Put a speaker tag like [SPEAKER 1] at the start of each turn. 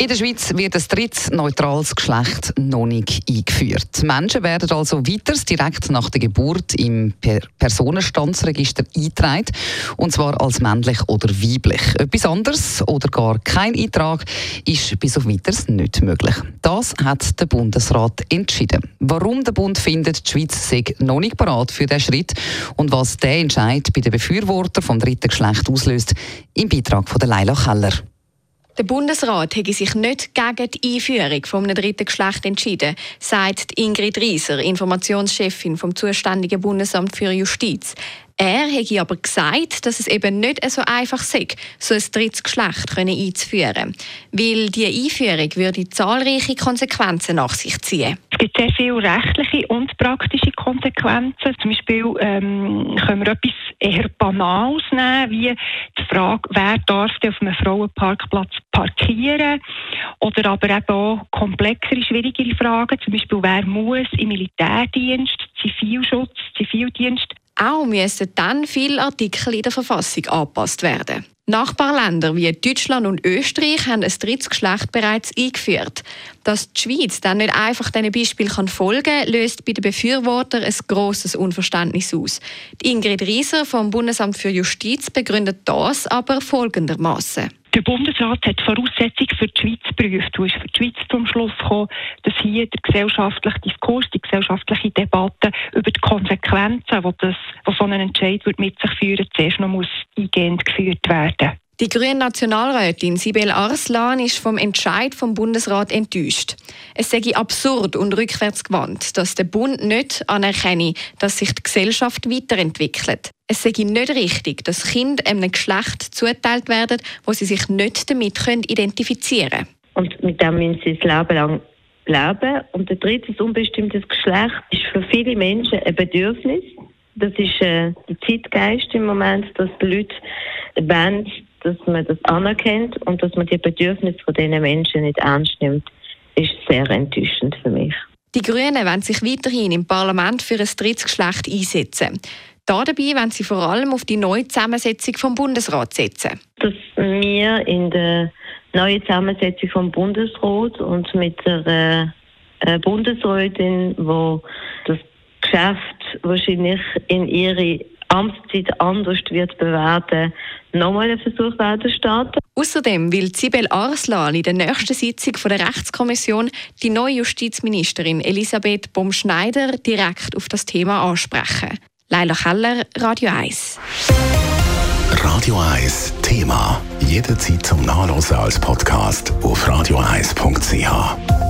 [SPEAKER 1] In der Schweiz wird ein drittes neutrales Geschlecht noch nicht eingeführt. Menschen werden also weiter direkt nach der Geburt im Personenstandsregister eingetragen, und zwar als männlich oder weiblich. Etwas anderes oder gar kein Eintrag ist bis auf weiteres nicht möglich. Das hat der Bundesrat entschieden. Warum der Bund findet, die Schweiz sei noch nicht bereit für diesen Schritt und was der Entscheid bei den Befürwortern vom dritten Geschlecht auslöst, im Beitrag von Leila Keller.
[SPEAKER 2] Der Bundesrat hätte sich nicht gegen die Einführung vom dritten Geschlecht entschieden, sagt Ingrid Rieser, Informationschefin vom zuständigen Bundesamt für Justiz. Er hätte aber gesagt, dass es eben nicht so einfach sei, so ein drittes Geschlecht einzuführen weil die Einführung würde zahlreiche Konsequenzen nach sich ziehen.
[SPEAKER 3] Es gibt sehr viele rechtliche und praktische Konsequenzen. Zum Beispiel ähm, können wir etwas eher Banales nehmen, wie die Frage, wer darf auf einem Frauenparkplatz parkieren? Oder aber eben auch komplexere, schwierigere Fragen, zum Beispiel wer muss im Militärdienst, Zivilschutz, Zivildienst
[SPEAKER 2] auch müssen dann viele Artikel in der Verfassung angepasst werden. Nachbarländer wie Deutschland und Österreich haben ein drittes Geschlecht bereits eingeführt. Dass die Schweiz dann nicht einfach diesen Beispiel folgen kann, löst bei den Befürwortern ein grosses Unverständnis aus. Die Ingrid Rieser vom Bundesamt für Justiz begründet das aber folgendermaßen.
[SPEAKER 3] Der Bundesrat hat Voraussetzungen für die Schweiz geprüft und ist für die Schweiz zum Schluss gekommen, dass hier der gesellschaftliche Diskurs, die gesellschaftliche Debatte über die Konsequenzen, die, das, die so ein Entscheid mit sich führen, zuerst noch muss eingehend geführt werden.
[SPEAKER 2] Die grüne Nationalrätin Sibel Arslan ist vom Entscheid vom Bundesrat enttäuscht. Es sei absurd und rückwärtsgewandt, dass der Bund nicht anerkenne, dass sich die Gesellschaft weiterentwickelt. Es sei nicht richtig, dass Kinder einem Geschlecht zuteilt werden, wo sie sich nicht damit identifizieren können.
[SPEAKER 4] Und mit dem müssen sie das Leben lang leben. Und der dritte unbestimmtes Geschlecht ist für viele Menschen ein Bedürfnis. Das ist äh, der Zeitgeist im Moment, dass die Leute wollen, dass man das anerkennt und dass man die Bedürfnisse von diesen Menschen nicht ernst nimmt, ist sehr enttäuschend für mich.
[SPEAKER 2] Die Grünen wollen sich weiterhin im Parlament für ein drittes Geschlecht einsetzen. Dabei wollen sie vor allem auf die neue Zusammensetzung vom Bundesrat setzen.
[SPEAKER 4] Dass wir in der neuen Zusammensetzung vom Bundesrat und mit der äh, Bundesrätin, wo das Geschäft wahrscheinlich in ihre Amtszeit anders wird bewerten, nochmal einen Versuch werden starten.
[SPEAKER 2] Außerdem will Sibel Arslan in der nächsten Sitzung von der Rechtskommission die neue Justizministerin Elisabeth Baum-Schneider direkt auf das Thema ansprechen. Leila Keller, Radio 1.
[SPEAKER 5] Radio 1 Thema. Jederzeit zum Nachlesen als Podcast auf radio1.ch.